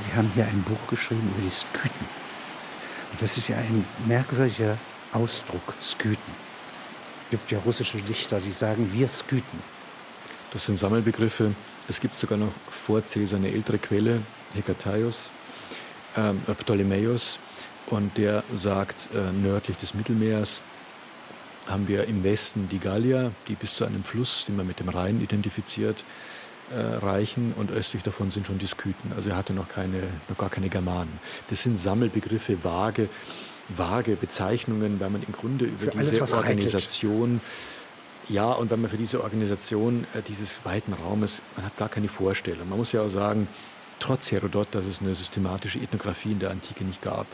Sie haben hier ein Buch geschrieben über die Skythen. Und das ist ja ein merkwürdiger Ausdruck, Skythen. Es gibt ja russische Dichter, die sagen, wir Skythen. Das sind Sammelbegriffe. Es gibt sogar noch vor Caesar eine ältere Quelle, Hekataios, äh, Ptolemäus, und der sagt, äh, nördlich des Mittelmeers haben wir im Westen die Gallier, die bis zu einem Fluss, den man mit dem Rhein identifiziert, äh, reichen und östlich davon sind schon die Skythen. Also er hatte noch, keine, noch gar keine Germanen. Das sind Sammelbegriffe, vage, vage Bezeichnungen, weil man im Grunde über Für diese alles, Organisation, ja, und weil man für diese Organisation äh, dieses weiten Raumes, man hat gar keine Vorstellung. Man muss ja auch sagen, trotz Herodot, dass es eine systematische Ethnographie in der Antike nicht gab.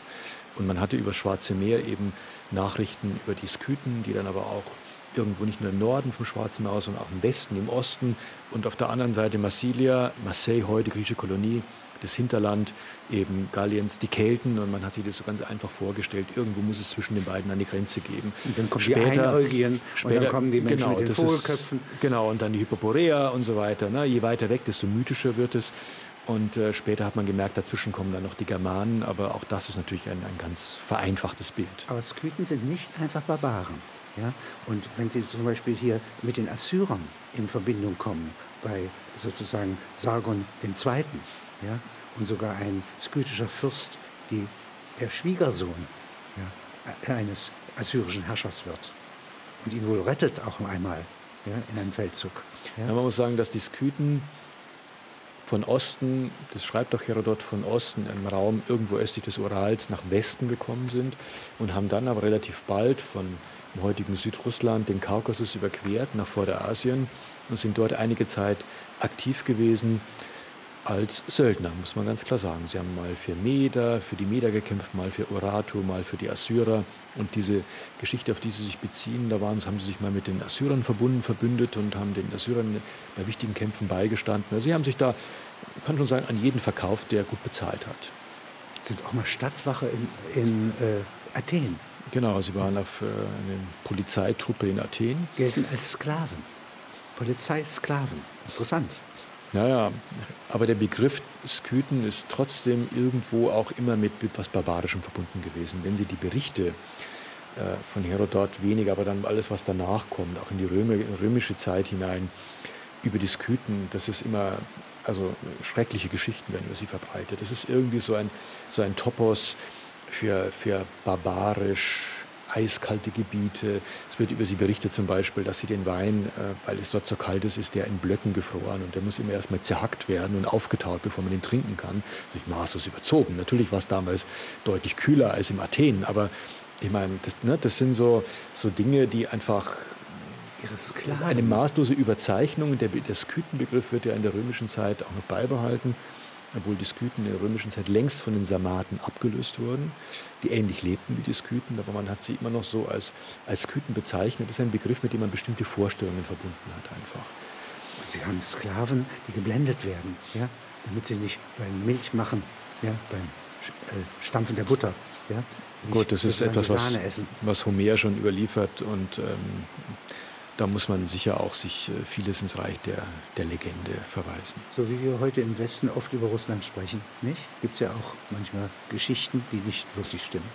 Und man hatte über Schwarze Meer eben Nachrichten über die Skythen, die dann aber auch irgendwo nicht nur im Norden vom Schwarzen Meer, sondern auch im Westen, im Osten und auf der anderen Seite Massilia, Marseille, heute griechische Kolonie, das Hinterland eben Galliens, die Kelten und man hat sich das so ganz einfach vorgestellt. Irgendwo muss es zwischen den beiden eine Grenze geben. Und dann kommen später, die Einäugigen später, und dann kommen die Menschen genau, mit den Vogelköpfen. Ist, genau, und dann die Hyperborea und so weiter. Ne? Je weiter weg, desto mythischer wird es. Und äh, später hat man gemerkt, dazwischen kommen dann noch die Germanen, aber auch das ist natürlich ein, ein ganz vereinfachtes Bild. Aber Skythen sind nicht einfach Barbaren. Ja? Und wenn Sie zum Beispiel hier mit den Assyrern in Verbindung kommen, bei sozusagen Sargon II., ja? und sogar ein skythischer Fürst, die, der Schwiegersohn ja, eines assyrischen Herrschers wird und ihn wohl rettet auch einmal ja, in einem Feldzug. Ja? man muss sagen, dass die Skythen von Osten, das schreibt doch Herodot, von Osten im Raum irgendwo östlich des Urals nach Westen gekommen sind und haben dann aber relativ bald von dem heutigen Südrussland den Kaukasus überquert nach Vorderasien und sind dort einige Zeit aktiv gewesen als Söldner, muss man ganz klar sagen. Sie haben mal für Meder, für die Meder gekämpft, mal für Urartu, mal für die Assyrer. Und diese Geschichte, auf die sie sich beziehen, da waren, haben sie sich mal mit den Assyrern verbunden, verbündet und haben den Assyrern bei wichtigen Kämpfen beigestanden. Also sie haben sich da, kann schon sagen, an jeden verkauft, der gut bezahlt hat. Sind auch mal Stadtwache in, in äh, Athen. Genau, sie waren auf äh, eine Polizeitruppe in Athen. Gelten als Sklaven. Polizeisklaven. Interessant. Naja, aber der Begriff Skythen ist trotzdem irgendwo auch immer mit etwas Barbarischem verbunden gewesen. Wenn Sie die Berichte äh, von Herodot weniger, aber dann alles, was danach kommt, auch in die Röme, römische Zeit hinein, über die Skythen, das ist immer, also schreckliche Geschichten werden über sie verbreitet. Das ist irgendwie so ein, so ein Topos für, für barbarisch, eiskalte Gebiete. Es wird über sie berichtet zum Beispiel, dass sie den Wein, äh, weil es dort so kalt ist, ist der in Blöcken gefroren und der muss immer erstmal zerhackt werden und aufgetaut, bevor man den trinken kann. Nicht maßlos überzogen. Natürlich war es damals deutlich kühler als im Athen, aber ich meine, das, ne, das sind so, so Dinge, die einfach eine maßlose Überzeichnung. Der, der Skythenbegriff wird ja in der römischen Zeit auch noch beibehalten obwohl die Skythen in der römischen Zeit längst von den Sarmaten abgelöst wurden, die ähnlich lebten wie die Skythen, aber man hat sie immer noch so als, als Skythen bezeichnet. Das ist ein Begriff, mit dem man bestimmte Vorstellungen verbunden hat einfach. Und sie haben Sklaven, die geblendet werden, ja, damit sie nicht beim Milchmachen, ja, beim äh, Stampfen der Butter, ja, Gut, das ist etwas, was, was Homer schon überliefert und ähm, da muss man sicher auch sich äh, vieles ins Reich der, der Legende verweisen. So wie wir heute im Westen oft über Russland sprechen, nicht? Gibt es ja auch manchmal Geschichten, die nicht wirklich stimmen.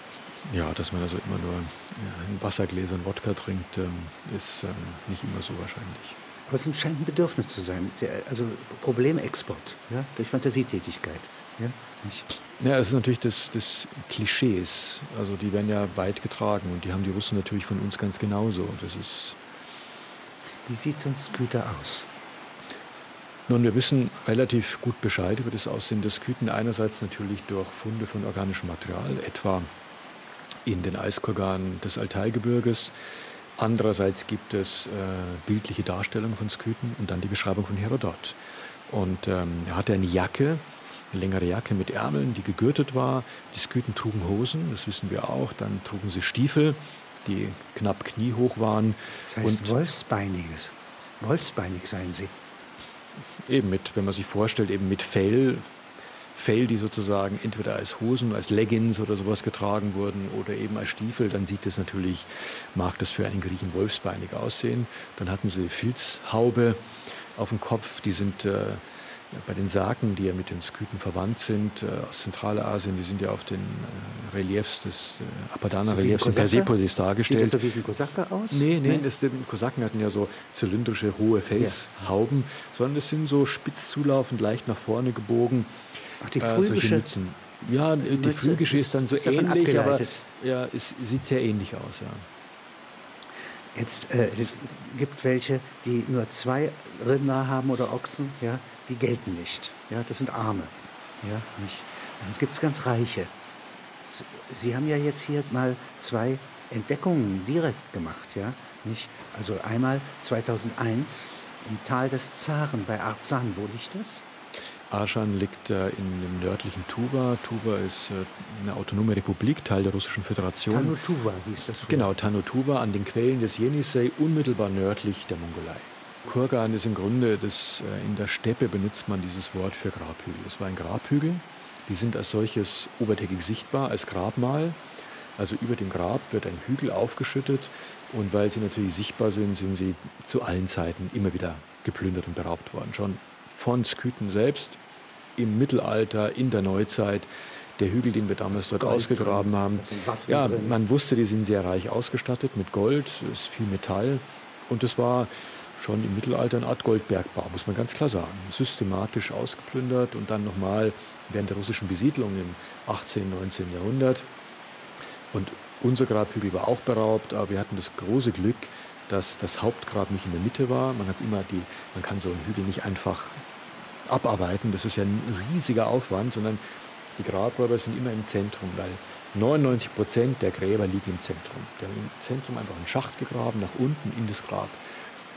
Ja, dass man also immer nur ein Wassergläser und Wodka trinkt, ähm, ist ähm, nicht immer so wahrscheinlich. Aber es scheint ein Bedürfnis zu sein, also Problemexport ja, durch Fantasietätigkeit. Ja, nicht? ja, es ist natürlich das, das Klischees, also die werden ja weit getragen und die haben die Russen natürlich von uns ganz genauso. Das ist wie sieht so ein Scooter aus? Nun, wir wissen relativ gut Bescheid über das Aussehen der Sküten. Einerseits natürlich durch Funde von organischem Material, etwa in den Eiskorganen des Altaigebirges. Andererseits gibt es äh, bildliche Darstellungen von Sküten und dann die Beschreibung von Herodot. Und ähm, er hatte eine Jacke, eine längere Jacke mit Ärmeln, die gegürtet war. Die Sküten trugen Hosen, das wissen wir auch. Dann trugen sie Stiefel die knapp kniehoch waren. Das heißt und Wolfsbeiniges. Wolfsbeinig seien sie. Eben mit, wenn man sich vorstellt, eben mit Fell, Fell, die sozusagen entweder als Hosen, als Leggings oder sowas getragen wurden oder eben als Stiefel, dann sieht das natürlich, mag das für einen Griechen wolfsbeinig aussehen. Dann hatten sie Filzhaube auf dem Kopf, die sind äh, bei den Saken, die ja mit den Sküten verwandt sind, äh, aus Zentralasien, die sind ja auf den äh, Reliefs des äh, Apadana-Reliefs in Persepolis dargestellt. Sieht das so wie ein Kosaker aus? Nee, nee, das, die Kosaken hatten ja so zylindrische, hohe Felshauben, ja. sondern es sind so spitz zulaufend, leicht nach vorne gebogen. Ach, die äh, solche Mützen. Ja, die phrygische ist, dann so ähnlich, aber ja, es sieht sehr ähnlich aus, ja. Jetzt äh, es gibt welche, die nur zwei Rinder haben oder Ochsen, ja, die gelten nicht. Ja, das sind Arme. Ja, nicht. Und es gibt ganz Reiche. Sie haben ja jetzt hier mal zwei Entdeckungen direkt gemacht, ja, nicht? Also einmal 2001 im Tal des Zaren bei Arzan. Wo liegt das? Aschan liegt äh, in dem nördlichen Tuva. Tuva ist äh, eine autonome Republik, Teil der Russischen Föderation. Tanutuva hieß das. Früher. Genau, Tanutuva an den Quellen des Jenisei, unmittelbar nördlich der Mongolei. Kurgan ist im Grunde, das, äh, in der Steppe benutzt man dieses Wort für Grabhügel. Es war ein Grabhügel, die sind als solches obertägig sichtbar, als Grabmal. Also über dem Grab wird ein Hügel aufgeschüttet und weil sie natürlich sichtbar sind, sind sie zu allen Zeiten immer wieder geplündert und beraubt worden. Schon von Skythen selbst im Mittelalter, in der Neuzeit. Der Hügel, den wir damals dort Gold ausgegraben haben. Ja, drin. man wusste, die sind sehr reich ausgestattet mit Gold, es ist viel Metall. Und es war schon im Mittelalter eine Art Goldbergbau, muss man ganz klar sagen. Systematisch ausgeplündert und dann nochmal während der russischen Besiedlung im 18., 19. Jahrhundert. Und unser Grabhügel war auch beraubt, aber wir hatten das große Glück, dass das Hauptgrab nicht in der Mitte war. Man hat immer die, man kann so einen Hügel nicht einfach abarbeiten. Das ist ja ein riesiger Aufwand, sondern die Grabräuber sind immer im Zentrum, weil 99 Prozent der Gräber liegen im Zentrum. Die haben im Zentrum einfach einen Schacht gegraben, nach unten in das Grab.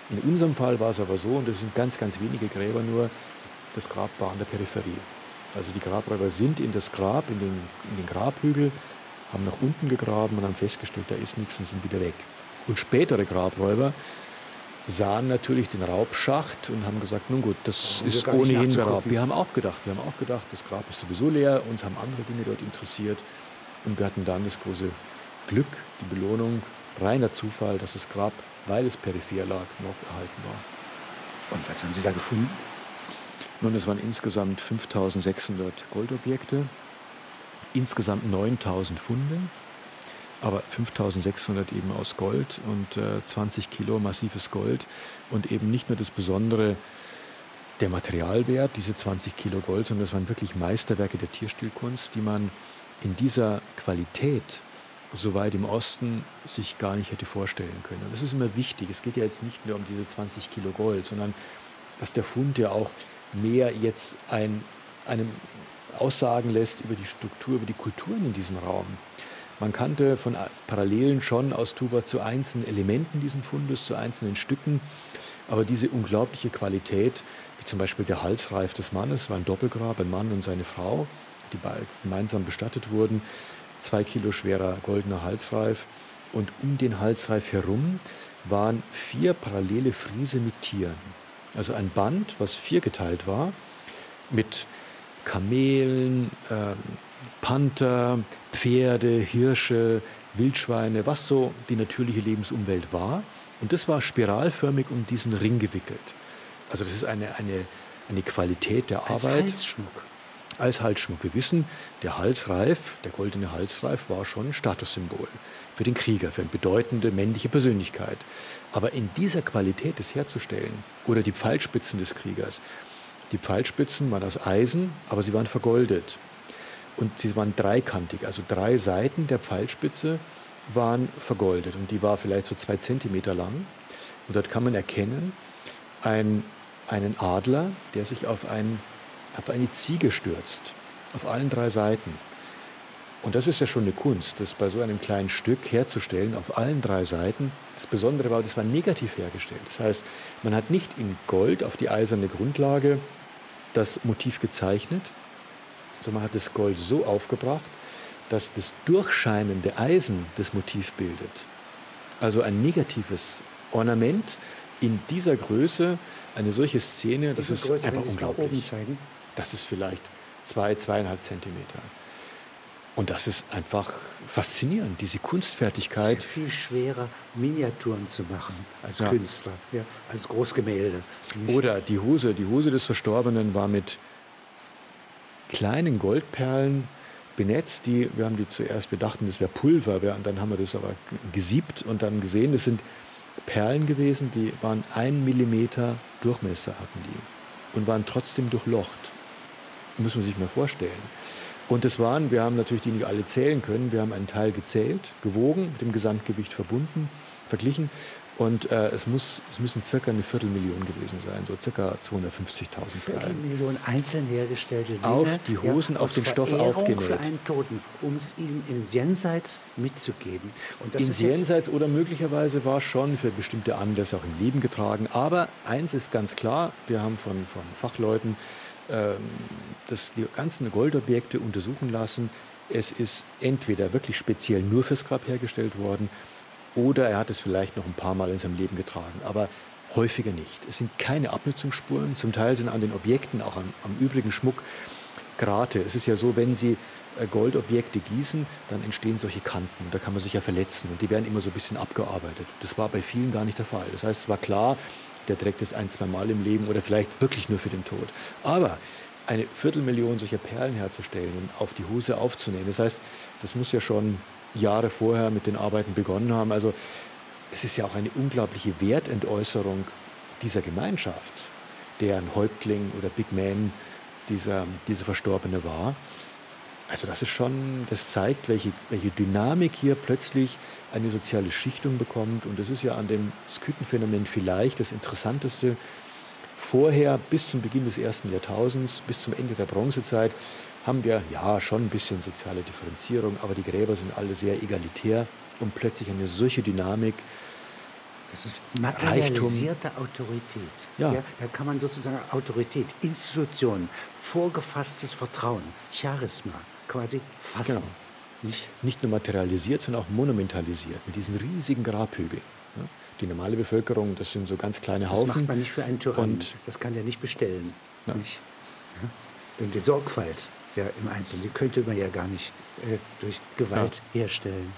In unserem Fall war es aber so, und das sind ganz, ganz wenige Gräber nur, das Grab war an der Peripherie. Also die Grabräuber sind in das Grab, in den, in den Grabhügel, haben nach unten gegraben und haben festgestellt, da ist nichts und sind wieder weg. Und spätere Grabräuber sahen natürlich den Raubschacht und haben gesagt, nun gut, das ja, ist ohnehin beraubt. Wir haben auch gedacht, wir haben auch gedacht, das Grab ist sowieso leer, uns haben andere Dinge dort interessiert und wir hatten dann das große Glück, die Belohnung, reiner Zufall, dass das Grab, weil es peripher lag, noch erhalten war. Und was haben Sie da gefunden? Nun, es waren insgesamt 5600 Goldobjekte, insgesamt 9000 Funde aber 5600 eben aus Gold und äh, 20 Kilo massives Gold und eben nicht nur das Besondere der Materialwert, diese 20 Kilo Gold, sondern das waren wirklich Meisterwerke der Tierstilkunst, die man in dieser Qualität so weit im Osten sich gar nicht hätte vorstellen können. Und das ist immer wichtig. Es geht ja jetzt nicht nur um diese 20 Kilo Gold, sondern dass der Fund ja auch mehr jetzt ein, einem Aussagen lässt über die Struktur, über die Kulturen in diesem Raum. Man kannte von Parallelen schon aus Tuba zu einzelnen Elementen dieses Fundes, zu einzelnen Stücken. Aber diese unglaubliche Qualität, wie zum Beispiel der Halsreif des Mannes, war ein Doppelgrab, ein Mann und seine Frau, die gemeinsam bestattet wurden. Zwei Kilo schwerer goldener Halsreif. Und um den Halsreif herum waren vier parallele Friese mit Tieren. Also ein Band, was viergeteilt war, mit Kamelen, äh, Panther, Pferde, Hirsche, Wildschweine, was so die natürliche Lebensumwelt war. Und das war spiralförmig um diesen Ring gewickelt. Also das ist eine, eine, eine Qualität der Als Arbeit. Als Halsschmuck. Als Halsschmuck. Wir wissen, der Halsreif, der goldene Halsreif war schon ein Statussymbol für den Krieger, für eine bedeutende männliche Persönlichkeit. Aber in dieser Qualität das herzustellen, oder die Pfeilspitzen des Kriegers, die Pfeilspitzen waren aus Eisen, aber sie waren vergoldet. Und sie waren dreikantig, also drei Seiten der Pfeilspitze waren vergoldet und die war vielleicht so zwei Zentimeter lang. Und dort kann man erkennen ein, einen Adler, der sich auf, ein, auf eine Ziege stürzt, auf allen drei Seiten. Und das ist ja schon eine Kunst, das bei so einem kleinen Stück herzustellen, auf allen drei Seiten. Das Besondere war, das war negativ hergestellt. Das heißt, man hat nicht in Gold auf die eiserne Grundlage das Motiv gezeichnet, sondern man hat das Gold so aufgebracht, dass das durchscheinende Eisen das Motiv bildet. Also ein negatives Ornament in dieser Größe, eine solche Szene, das ist Größe, einfach unglaublich. Das ist vielleicht zwei, zweieinhalb Zentimeter. Und das ist einfach faszinierend, diese Kunstfertigkeit. Es ist ja viel schwerer, Miniaturen zu machen als ja. Künstler, ja, als Großgemälde. Oder die Hose, die Hose des Verstorbenen war mit kleinen Goldperlen benetzt. Die, wir haben die zuerst, wir dachten, das wäre Pulver, und dann haben wir das aber gesiebt und dann gesehen, das sind Perlen gewesen, die waren ein Millimeter Durchmesser hatten die und waren trotzdem durchlocht. Muss man sich mal vorstellen. Und das waren, wir haben natürlich die nicht alle zählen können, wir haben einen Teil gezählt, gewogen, mit dem Gesamtgewicht verbunden, verglichen. Und äh, es, muss, es müssen circa eine Viertelmillion gewesen sein, so circa 250.000 Viertelmillion einzeln hergestellte Dinge. Auf die Hosen, ja, auf den Stoff aufgenäht. für einen Toten, um es ihm ins Jenseits mitzugeben. Und ins Jenseits oder möglicherweise war schon für bestimmte Anlässe auch im Leben getragen. Aber eins ist ganz klar, wir haben von, von Fachleuten ähm, das, die ganzen Goldobjekte untersuchen lassen. Es ist entweder wirklich speziell nur fürs Grab hergestellt worden oder er hat es vielleicht noch ein paar Mal in seinem Leben getragen, aber häufiger nicht. Es sind keine Abnutzungsspuren, zum Teil sind an den Objekten, auch am, am übrigen Schmuck, Grate. Es ist ja so, wenn Sie äh, Goldobjekte gießen, dann entstehen solche Kanten. Da kann man sich ja verletzen und die werden immer so ein bisschen abgearbeitet. Das war bei vielen gar nicht der Fall. Das heißt, es war klar, der trägt es ein, zwei Mal im Leben oder vielleicht wirklich nur für den Tod. Aber eine Viertelmillion solcher Perlen herzustellen und auf die Hose aufzunehmen, das heißt, das muss ja schon Jahre vorher mit den Arbeiten begonnen haben. Also es ist ja auch eine unglaubliche Wertentäußerung dieser Gemeinschaft, deren Häuptling oder Big Man dieser, dieser Verstorbene war. Also das ist schon, das zeigt, welche, welche Dynamik hier plötzlich eine soziale Schichtung bekommt. Und das ist ja an dem Skythenphänomen vielleicht das Interessanteste. Vorher, bis zum Beginn des ersten Jahrtausends, bis zum Ende der Bronzezeit, haben wir ja schon ein bisschen soziale Differenzierung, aber die Gräber sind alle sehr egalitär und plötzlich eine solche Dynamik. Das ist materialisierte Reichtum. Autorität. Ja. ja. Da kann man sozusagen Autorität, Institution, vorgefasstes Vertrauen, Charisma quasi fassen. Genau. Nicht? Nicht nur materialisiert, sondern auch monumentalisiert mit diesen riesigen Grabhügeln. Die normale Bevölkerung, das sind so ganz kleine Haufen. Das macht man nicht für einen Tyrannen. das kann der nicht bestellen. Ja. Nicht? Denn die Sorgfalt ja, im Einzelnen, die könnte man ja gar nicht äh, durch Gewalt herstellen.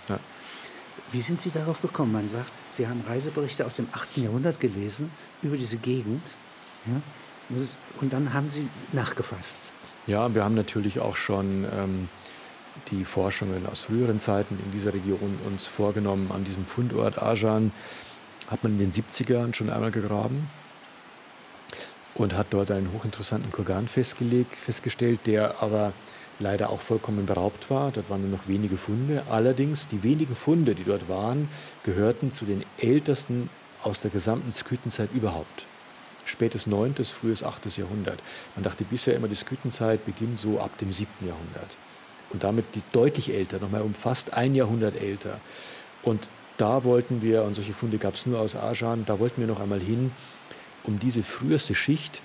Wie sind Sie darauf gekommen? Man sagt, Sie haben Reiseberichte aus dem 18. Jahrhundert gelesen über diese Gegend. Und dann haben Sie nachgefasst. Ja, wir haben natürlich auch schon ähm, die Forschungen aus früheren Zeiten in dieser Region uns vorgenommen. An diesem Fundort Ajan hat man in den 70ern schon einmal gegraben und hat dort einen hochinteressanten Kurgan festgelegt, festgestellt, der aber leider auch vollkommen beraubt war. Dort waren nur noch wenige Funde. Allerdings, die wenigen Funde, die dort waren, gehörten zu den ältesten aus der gesamten Skythenzeit überhaupt spätes 9., frühes 8. Jahrhundert. Man dachte bisher immer, die Skythenzeit beginnt so ab dem 7. Jahrhundert. Und damit die deutlich älter, nochmal um fast ein Jahrhundert älter. Und da wollten wir, und solche Funde gab es nur aus Ajan, da wollten wir noch einmal hin, um diese früheste Schicht,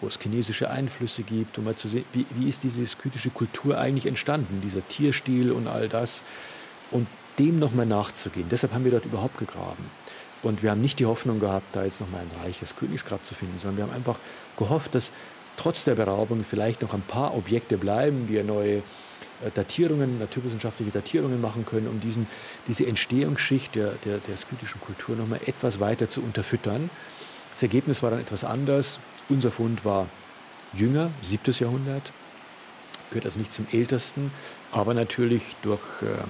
wo es chinesische Einflüsse gibt, um mal zu sehen, wie, wie ist diese skythische Kultur eigentlich entstanden, dieser Tierstil und all das, und dem nochmal nachzugehen. Deshalb haben wir dort überhaupt gegraben. Und wir haben nicht die Hoffnung gehabt, da jetzt nochmal ein reiches Königsgrab zu finden, sondern wir haben einfach gehofft, dass trotz der Beraubung vielleicht noch ein paar Objekte bleiben, wir neue äh, Datierungen, naturwissenschaftliche Datierungen machen können, um diesen, diese Entstehungsschicht der, der, der skythischen Kultur nochmal etwas weiter zu unterfüttern. Das Ergebnis war dann etwas anders. Unser Fund war jünger, 7. Jahrhundert, gehört also nicht zum ältesten, aber natürlich durch ähm,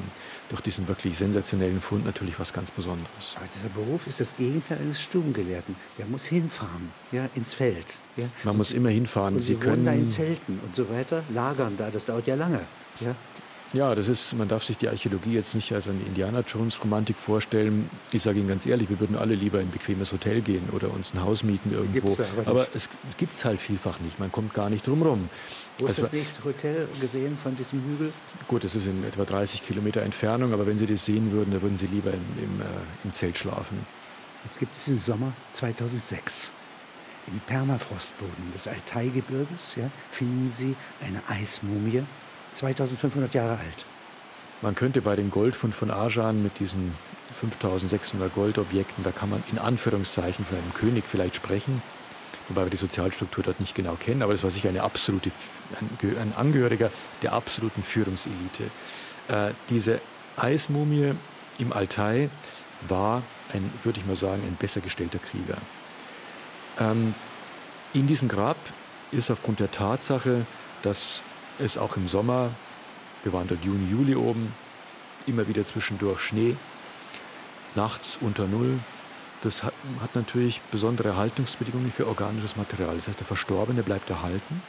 durch diesen wirklich sensationellen Fund natürlich was ganz Besonderes. Aber dieser Beruf ist das Gegenteil eines Stummgelehrten. Der muss hinfahren, ja, ins Feld. Ja. Man und muss immer hinfahren. Und Sie, Sie können da in Zelten und so weiter lagern da. Das dauert ja lange. Ja. Ja, das ist, man darf sich die Archäologie jetzt nicht als eine Indiana Jones Romantik vorstellen. Ich sage Ihnen ganz ehrlich, wir würden alle lieber in ein bequemes Hotel gehen oder uns ein Haus mieten irgendwo. aber, aber es gibt es halt vielfach nicht. Man kommt gar nicht drum rum. Wo ist also, das nächste Hotel gesehen von diesem Hügel? Gut, es ist in etwa 30 Kilometer Entfernung, aber wenn Sie das sehen würden, dann würden Sie lieber im, im, äh, im Zelt schlafen. Jetzt gibt es den Sommer 2006. Im Permafrostboden des Altaigebirges ja, finden Sie eine Eismumie 2500 Jahre alt. Man könnte bei dem Goldfund von Arjan mit diesen 5600 Goldobjekten, da kann man in Anführungszeichen von einem König vielleicht sprechen. wobei wir die Sozialstruktur dort nicht genau kennen, aber das war sicher eine absolute, ein Angehöriger der absoluten Führungselite. Äh, diese Eismumie im Altai war ein, würde ich mal sagen, ein besser gestellter Krieger. Ähm, in diesem Grab ist aufgrund der Tatsache, dass es auch im Sommer, wir waren dort Juni, Juli oben, immer wieder zwischendurch Schnee, nachts unter Null. Das hat, hat natürlich besondere Haltungsbedingungen für organisches Material. Das heißt, der Verstorbene bleibt erhalten.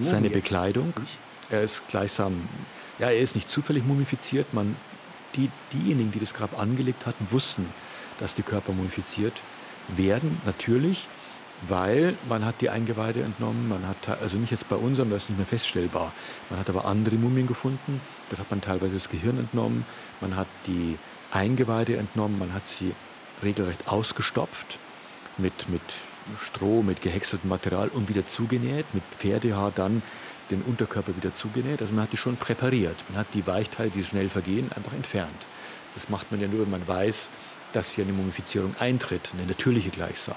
Seine Bekleidung, er ist gleichsam, ja, er ist nicht zufällig mumifiziert. Man, die, diejenigen, die das Grab angelegt hatten, wussten, dass die Körper mumifiziert werden, natürlich weil man hat die Eingeweide entnommen, man hat, also nicht jetzt bei unserem, das ist nicht mehr feststellbar, man hat aber andere Mumien gefunden, dort hat man teilweise das Gehirn entnommen, man hat die Eingeweide entnommen, man hat sie regelrecht ausgestopft mit, mit Stroh, mit gehäckseltem Material und wieder zugenäht, mit Pferdehaar dann den Unterkörper wieder zugenäht. Also man hat die schon präpariert. Man hat die Weichteile, die schnell vergehen, einfach entfernt. Das macht man ja nur, wenn man weiß, dass hier eine Mumifizierung eintritt, eine natürliche gleichsam.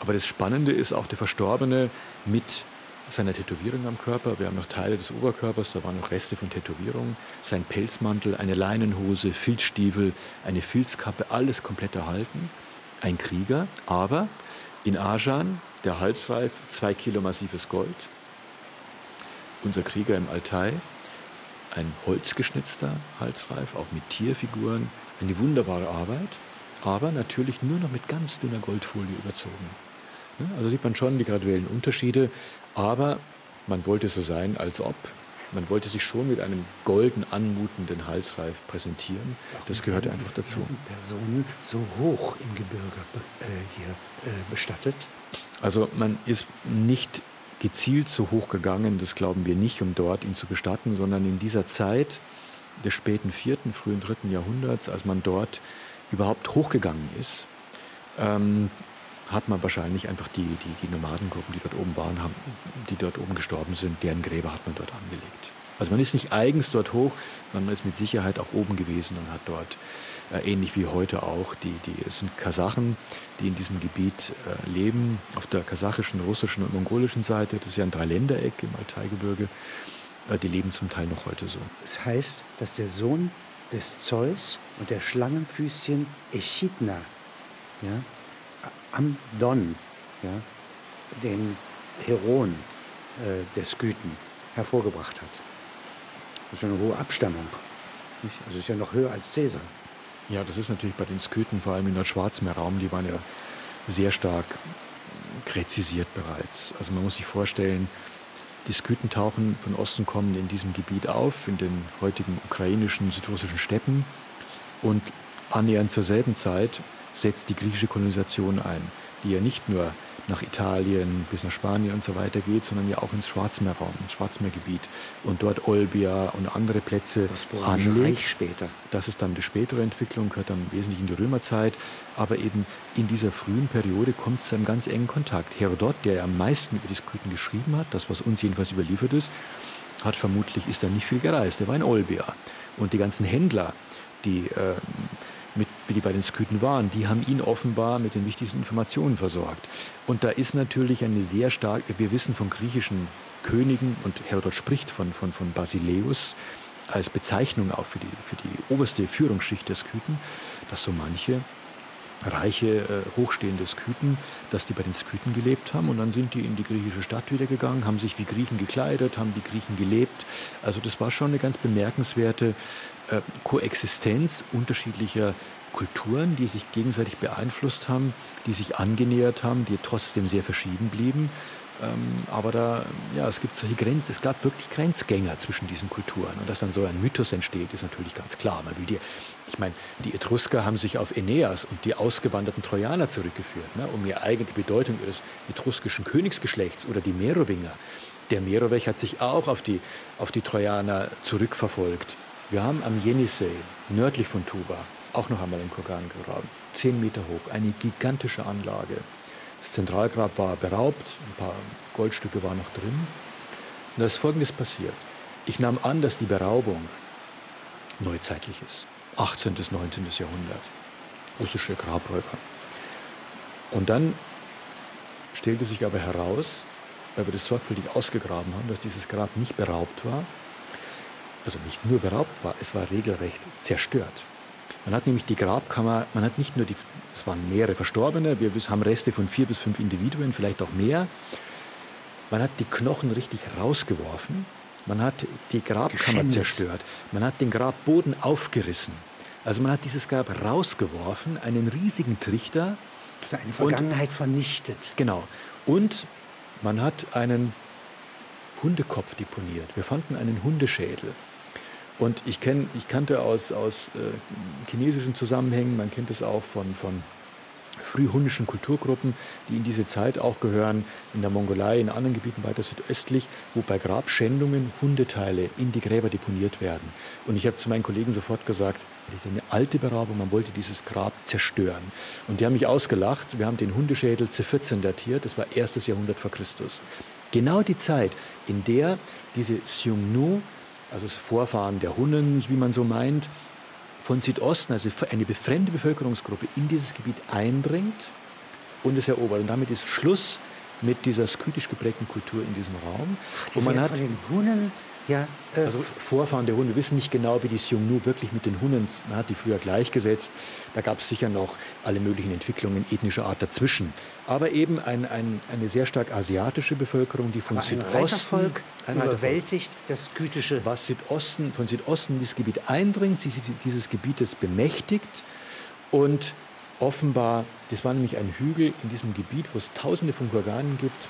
Aber das Spannende ist auch der Verstorbene mit seiner Tätowierung am Körper. Wir haben noch Teile des Oberkörpers, da waren noch Reste von Tätowierungen. Sein Pelzmantel, eine Leinenhose, Filzstiefel, eine Filzkappe, alles komplett erhalten. Ein Krieger, aber in Ajan, der Halsreif, zwei Kilo massives Gold. Unser Krieger im Altai, ein holzgeschnitzter Halsreif, auch mit Tierfiguren, eine wunderbare Arbeit, aber natürlich nur noch mit ganz dünner Goldfolie überzogen. Also sieht man schon die graduellen Unterschiede, aber man wollte so sein, als ob. Man wollte sich schon mit einem golden anmutenden Halsreif präsentieren. Warum das gehörte einfach dazu. Personen so hoch im Gebirge äh, hier äh, bestattet? Also man ist nicht gezielt so hoch gegangen, das glauben wir nicht, um dort ihn zu bestatten, sondern in dieser Zeit des späten vierten, frühen dritten Jahrhunderts, als man dort überhaupt hochgegangen ist, ähm, hat man wahrscheinlich einfach die, die, die Nomadengruppen, die dort oben waren, haben, die dort oben gestorben sind, deren Gräber hat man dort angelegt. Also man ist nicht eigens dort hoch, sondern man ist mit Sicherheit auch oben gewesen und hat dort, äh, ähnlich wie heute auch, die, die, es sind Kasachen, die in diesem Gebiet äh, leben, auf der kasachischen, russischen und mongolischen Seite. Das ist ja ein Dreiländereck im Altaigebirge. Äh, die leben zum Teil noch heute so. Das heißt, dass der Sohn des Zeus und der Schlangenfüßchen Echidna ja, am Don ja, den Heron äh, der Skythen hervorgebracht hat. Das ist eine hohe Abstammung. Nicht? Also ist ja noch höher als Cäsar. Ja, das ist natürlich bei den Skythen, vor allem im Nordschwarzmeerraum, die waren ja sehr stark gräzisiert bereits. Also man muss sich vorstellen, die Skythen tauchen von Osten kommend in diesem Gebiet auf, in den heutigen ukrainischen, südrussischen Steppen. Und annähernd zur selben Zeit setzt die griechische Kolonisation ein, die ja nicht nur nach Italien bis nach Spanien und so weiter geht, sondern ja auch ins Schwarzmeerraum, ins Schwarzmeergebiet und dort Olbia und andere Plätze anlegt. später. Das ist dann die spätere Entwicklung, gehört dann wesentlich in die Römerzeit, aber eben in dieser frühen Periode kommt es zu einem ganz engen Kontakt. Herodot, der ja am meisten über die Skythen geschrieben hat, das was uns jedenfalls überliefert ist, hat vermutlich, ist da nicht viel gereist, er war in Olbia. Und die ganzen Händler, die äh, mit, die bei den Skythen waren, die haben ihn offenbar mit den wichtigsten Informationen versorgt. Und da ist natürlich eine sehr starke, wir wissen von griechischen Königen, und Herodot spricht von, von, von Basileus als Bezeichnung auch für die, für die oberste Führungsschicht der Skythen, dass so manche reiche, äh, hochstehende Skythen, dass die bei den Skythen gelebt haben und dann sind die in die griechische Stadt wieder gegangen, haben sich wie Griechen gekleidet, haben wie Griechen gelebt. Also das war schon eine ganz bemerkenswerte äh, Koexistenz unterschiedlicher Kulturen, die sich gegenseitig beeinflusst haben, die sich angenähert haben, die trotzdem sehr verschieden blieben. Ähm, aber da, ja, es gibt solche Grenzen, es gab wirklich Grenzgänger zwischen diesen Kulturen. Und dass dann so ein Mythos entsteht, ist natürlich ganz klar. Man will die, ich meine, die Etrusker haben sich auf Aeneas und die ausgewanderten Trojaner zurückgeführt, ne, um ihre eigene Bedeutung ihres etruskischen Königsgeschlechts oder die Merowinger. Der Merowech hat sich auch auf die, auf die Trojaner zurückverfolgt. Wir haben am Jenisei, nördlich von Tuba, auch noch einmal den Kurgan gegraben. Zehn Meter hoch, eine gigantische Anlage. Das Zentralgrab war beraubt, ein paar Goldstücke waren noch drin. Und da ist Folgendes passiert. Ich nahm an, dass die Beraubung neuzeitlich ist. 18. bis 19. Jahrhundert. Russische Grabräuber. Und dann stellte sich aber heraus, weil wir das sorgfältig ausgegraben haben, dass dieses Grab nicht beraubt war. Also nicht nur beraubt war, es war regelrecht zerstört. Man hat nämlich die Grabkammer, man hat nicht nur die, es waren mehrere Verstorbene, wir haben Reste von vier bis fünf Individuen, vielleicht auch mehr. Man hat die Knochen richtig rausgeworfen, man hat die Grabkammer Geschändet. zerstört, man hat den Grabboden aufgerissen. Also man hat dieses Grab rausgeworfen, einen riesigen Trichter. Das ist eine Vergangenheit und, vernichtet. Genau. Und man hat einen Hundekopf deponiert. Wir fanden einen Hundeschädel. Und ich, kenn, ich kannte aus, aus äh, chinesischen Zusammenhängen, man kennt es auch von, von frühhundischen Kulturgruppen, die in diese Zeit auch gehören, in der Mongolei, in anderen Gebieten weiter südöstlich, wo bei Grabschändungen Hundeteile in die Gräber deponiert werden. Und ich habe zu meinen Kollegen sofort gesagt, das ist eine alte Beraubung, man wollte dieses Grab zerstören. Und die haben mich ausgelacht. Wir haben den Hundeschädel C14 datiert, das war erstes Jahrhundert vor Christus. Genau die Zeit, in der diese Xiongnu also das Vorfahren der Hunnen, wie man so meint, von Südosten, also eine befremde Bevölkerungsgruppe, in dieses Gebiet eindringt und es erobert. Und damit ist Schluss mit dieser skytisch geprägten Kultur in diesem Raum. Ach, die man hat, von den Hunnen ja, äh, also Vorfahren der Hunde wissen nicht genau, wie die Xiongnu wirklich mit den Hunnen, man hat die früher gleichgesetzt. Da gab es sicher noch alle möglichen Entwicklungen ethnischer Art dazwischen. Aber eben ein, ein, eine sehr stark asiatische Bevölkerung, die von Aber Südosten... Ein überwältigt das Skytische... Was Südosten, von Südosten in dieses Gebiet eindringt, sie dieses Gebietes bemächtigt und offenbar, das war nämlich ein Hügel in diesem Gebiet, wo es tausende von Kurganen gibt,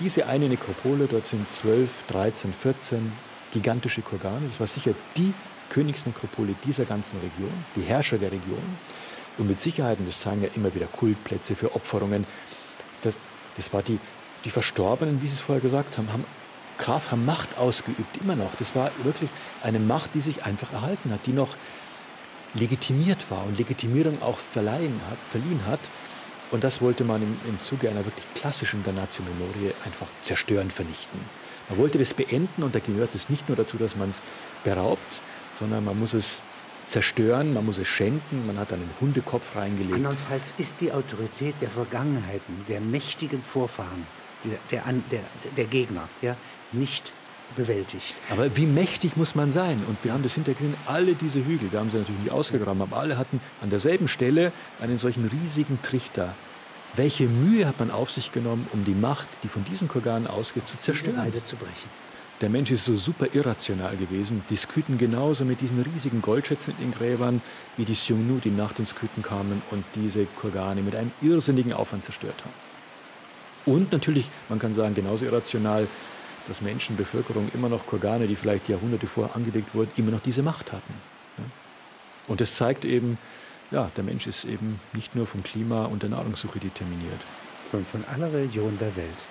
diese eine Nekropole, dort sind 12, 13, 14 gigantische Kurgane. Das war sicher die Königsnekropole dieser ganzen Region, die Herrscher der Region. Und mit Sicherheit, und das zeigen ja immer wieder Kultplätze für Opferungen, das, das war die, die Verstorbenen, wie Sie es vorher gesagt haben, haben Kraft, haben Macht ausgeübt, immer noch. Das war wirklich eine Macht, die sich einfach erhalten hat, die noch legitimiert war und Legitimierung auch verleihen hat, verliehen hat. Und das wollte man im, im Zuge einer wirklich klassischen Damnatio Memoria einfach zerstören, vernichten. Man wollte das beenden und da gehört es nicht nur dazu, dass man es beraubt, sondern man muss es zerstören, man muss es schenken, man hat einen Hundekopf reingelegt. Andernfalls ist die Autorität der Vergangenheiten, der mächtigen Vorfahren, der, der, der, der Gegner, ja, nicht bewältigt. Aber wie mächtig muss man sein? Und wir haben das hintergesehen, alle diese Hügel, wir haben sie natürlich nicht ausgegraben, aber alle hatten an derselben Stelle einen solchen riesigen Trichter welche Mühe hat man auf sich genommen, um die Macht, die von diesen Kurganen ausgeht, zu zerstören? Weise zu brechen. Der Mensch ist so super irrational gewesen. Die Sküten genauso mit diesen riesigen Goldschätzen in den Gräbern, wie die Xiongnu, die nach den Sküten kamen und diese Kurgane mit einem irrsinnigen Aufwand zerstört haben. Und natürlich, man kann sagen, genauso irrational, dass Menschen, Bevölkerung immer noch Kurgane, die vielleicht Jahrhunderte vorher angelegt wurden, immer noch diese Macht hatten. Und das zeigt eben, ja, der Mensch ist eben nicht nur vom Klima und der Nahrungssuche determiniert. Sondern von aller Religion der Welt.